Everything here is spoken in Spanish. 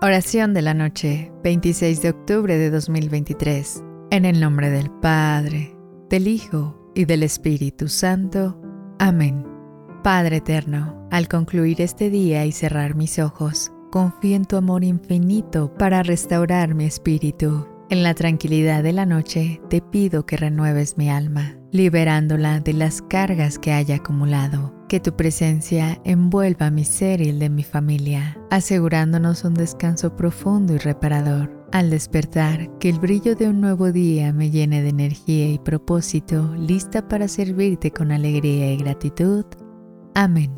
Oración de la noche, 26 de octubre de 2023. En el nombre del Padre, del Hijo y del Espíritu Santo. Amén. Padre eterno, al concluir este día y cerrar mis ojos, confío en tu amor infinito para restaurar mi espíritu. En la tranquilidad de la noche te pido que renueves mi alma, liberándola de las cargas que haya acumulado que tu presencia envuelva mi ser y el de mi familia, asegurándonos un descanso profundo y reparador. Al despertar, que el brillo de un nuevo día me llene de energía y propósito, lista para servirte con alegría y gratitud. Amén.